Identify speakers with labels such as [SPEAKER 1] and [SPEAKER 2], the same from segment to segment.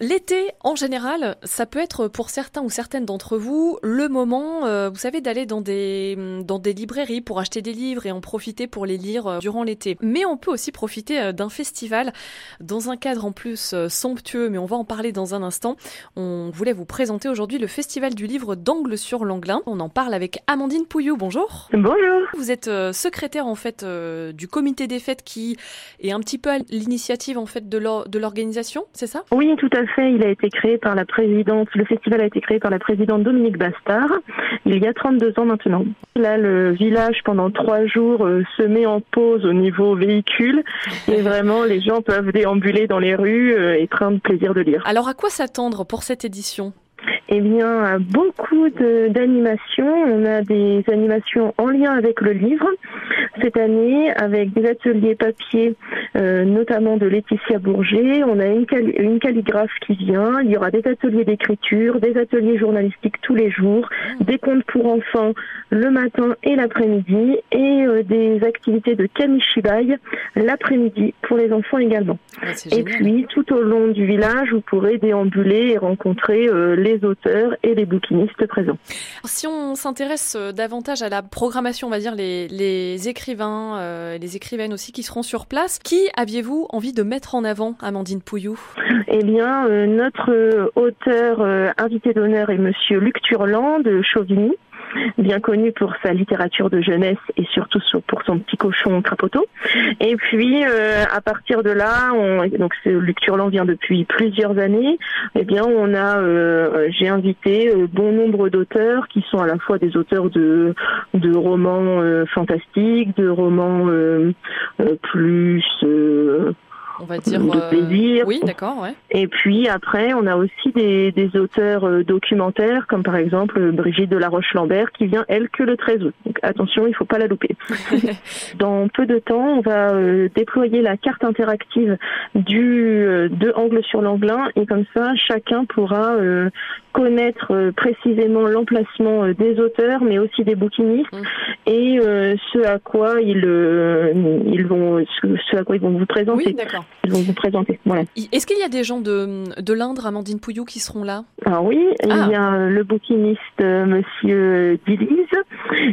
[SPEAKER 1] l'été, en général, ça peut être pour certains ou certaines d'entre vous le moment, euh, vous savez, d'aller dans des, dans des librairies pour acheter des livres et en profiter pour les lire euh, durant l'été. Mais on peut aussi profiter euh, d'un festival dans un cadre en plus somptueux, mais on va en parler dans un instant. On voulait vous présenter aujourd'hui le Festival du livre d'Angle sur l'Anglin. On en parle avec Amandine Pouillou. Bonjour.
[SPEAKER 2] Bonjour.
[SPEAKER 1] Vous êtes secrétaire en fait du comité des fêtes qui est un petit peu à l'initiative en fait de l'organisation, c'est ça?
[SPEAKER 2] Oui, tout à fait il a été créé par la présidente, le festival a été créé par la présidente Dominique Bastard il y a 32 ans maintenant. Là, le village, pendant trois jours, euh, se met en pause au niveau véhicule et vraiment, les gens peuvent déambuler dans les rues euh, et prendre plaisir de lire.
[SPEAKER 1] Alors, à quoi s'attendre pour cette édition?
[SPEAKER 2] Eh bien, beaucoup d'animations. On a des animations en lien avec le livre cette année, avec des ateliers papier, euh, notamment de Laetitia Bourget. On a une, une, calligraphe qui vient. Il y aura des ateliers d'écriture, des ateliers journalistiques tous les jours, des contes pour enfants le matin et l'après-midi, et euh, des activités de kamishibai l'après-midi pour les enfants également. et puis, tout au long du village, vous pourrez déambuler et rencontrer euh, les auteurs et les bouquinistes présents.
[SPEAKER 1] Si on s'intéresse euh, davantage à la programmation, on va dire les, les écrivains, euh, les écrivaines aussi qui seront sur place, qui aviez-vous envie de mettre en avant, Amandine Pouillou?
[SPEAKER 2] Eh bien, euh, notre auteur invité d'honneur est Monsieur Luc Turland de Chauvigny bien connu pour sa littérature de jeunesse et surtout pour son petit cochon Crapoto. Et puis euh, à partir de là, on, donc Luc Turland vient depuis plusieurs années. Eh bien, on a, euh, j'ai invité euh, bon nombre d'auteurs qui sont à la fois des auteurs de de romans fantastiques, de romans plus
[SPEAKER 1] on va dire
[SPEAKER 2] de euh, plaisir.
[SPEAKER 1] Oui, d'accord, ouais.
[SPEAKER 2] Et puis après, on a aussi des, des auteurs euh, documentaires, comme par exemple euh, Brigitte de la Roche-Lambert, qui vient elle que le 13 août. Donc attention, il faut pas la louper. Dans peu de temps, on va déployer la carte interactive du de Angle sur l'Anglin, et comme ça, chacun pourra connaître précisément l'emplacement des auteurs, mais aussi des bouquinistes, mm. Et ce à quoi ils ils vont ce à quoi ils vont vous présenter.
[SPEAKER 1] Oui, d'accord
[SPEAKER 2] ils vont vous présenter. Voilà.
[SPEAKER 1] Est-ce qu'il y a des gens de, de l'Indre, Amandine Pouillou, qui seront là?
[SPEAKER 2] Ah oui, il y a ah. le bouquiniste euh, Monsieur Dilise,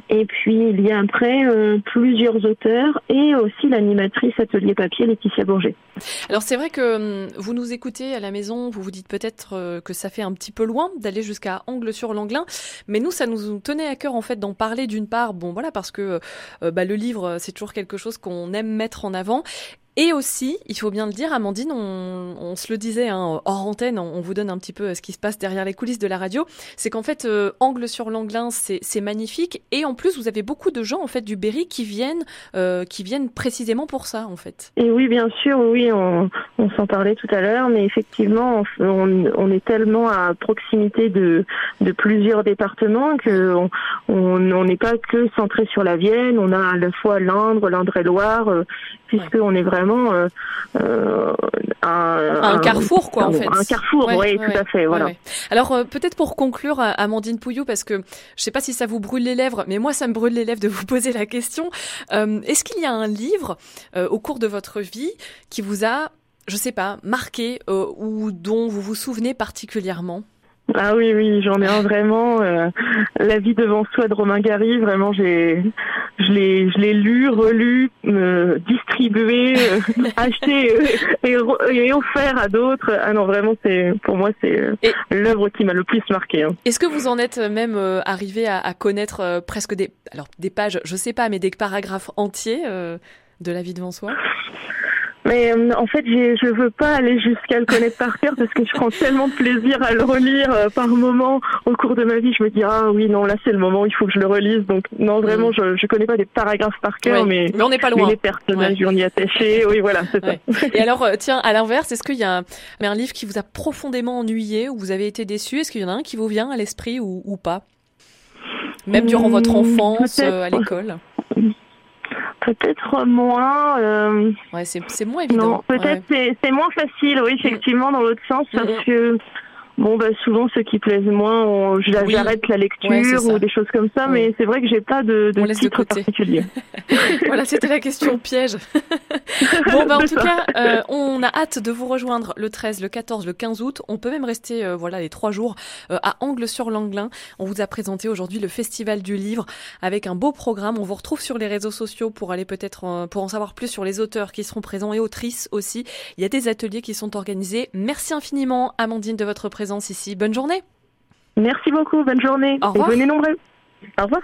[SPEAKER 2] et puis il y a après euh, plusieurs auteurs et aussi l'animatrice atelier papier Laetitia Bourget.
[SPEAKER 1] Alors c'est vrai que hum, vous nous écoutez à la maison, vous vous dites peut-être euh, que ça fait un petit peu loin d'aller jusqu'à Angle sur l'Anglin, mais nous ça nous tenait à cœur en fait d'en parler d'une part, bon voilà parce que bah, le livre c'est toujours quelque chose qu'on aime mettre en avant et aussi, il faut bien le dire, Amandine, on, se le disait hein, hors antenne, on, vous donne un petit peu ce qui se passe derrière les coulisses de la radio, c'est qu'en fait, euh, Angle sur l'Anglin, c'est magnifique. Et en plus, vous avez beaucoup de gens en fait du Berry qui viennent, euh, qui viennent précisément pour ça, en fait.
[SPEAKER 2] Et oui, bien sûr, oui, on, s'en parlait tout à l'heure, mais effectivement, on, est tellement à proximité de, de plusieurs départements que on n'est pas que centré sur la Vienne, on a à la fois l'Indre, l'Indre-et-Loire, euh, puisqu'on est vraiment euh, euh,
[SPEAKER 1] un, un, carrefour, quoi, en fait.
[SPEAKER 2] Un carrefour, oui, tout à fait, voilà.
[SPEAKER 1] Alors, euh, peut-être pour conclure, Amandine Pouillou, parce que je sais pas si ça vous brûle les lèvres, mais moi, ça me brûle les lèvres de vous poser la question. Est-ce qu'il y a un livre au cours de votre vie qui vous a, je sais pas, marqué ou dont vous vous souvenez particulièrement?
[SPEAKER 2] Ah oui, oui, j'en ai un vraiment. la vie devant soi de Romain Gary, vraiment, j'ai, je l'ai, je l'ai lu, relu, euh, distribué, euh, acheté euh, et, offert à d'autres. Ah non, vraiment, c'est pour moi c'est euh, l'œuvre qui m'a le plus marqué. Hein.
[SPEAKER 1] Est-ce que vous en êtes même arrivé à, à connaître presque des, alors des pages, je sais pas, mais des paragraphes entiers de la vie devant soi?
[SPEAKER 2] Mais euh, en fait, je veux pas aller jusqu'à le connaître par cœur parce que je prends tellement de plaisir à le relire euh, par moment au cours de ma vie. Je me dis ah oui non là c'est le moment il faut que je le relise. Donc non vraiment je je connais pas des paragraphes par cœur, mais
[SPEAKER 1] mais on n'est pas loin.
[SPEAKER 2] les personnages on y attaché. Oui voilà c'est ça.
[SPEAKER 1] Et alors euh, tiens à l'inverse, est-ce qu'il y a un, un, livre qui vous a profondément ennuyé ou vous avez été déçu? Est-ce qu'il y en a un qui vous vient à l'esprit ou, ou pas? Même durant votre hmm, enfance à l'école
[SPEAKER 2] Peut-être moins. Euh...
[SPEAKER 1] Ouais, c'est moins évident.
[SPEAKER 2] peut-être c'est moins facile, oui, effectivement, dans l'autre sens, parce que Bon, bah, souvent, ceux qui plaisent moins, j'arrête la lecture ou des choses comme ça, mais c'est vrai que j'ai pas de, de titre particulier.
[SPEAKER 1] voilà, c'était la question piège. bon, bah, en tout cas, euh, on a hâte de vous rejoindre le 13, le 14, le 15 août. On peut même rester, euh, voilà, les trois jours euh, à Angle-sur-Langlin. On vous a présenté aujourd'hui le Festival du Livre avec un beau programme. On vous retrouve sur les réseaux sociaux pour aller peut-être, pour en savoir plus sur les auteurs qui seront présents et autrices aussi. Il y a des ateliers qui sont organisés. Merci infiniment, Amandine, de votre présence ici. Bonne journée.
[SPEAKER 2] Merci beaucoup, bonne journée.
[SPEAKER 1] Au revoir.
[SPEAKER 2] Et venez nombreux. Au revoir.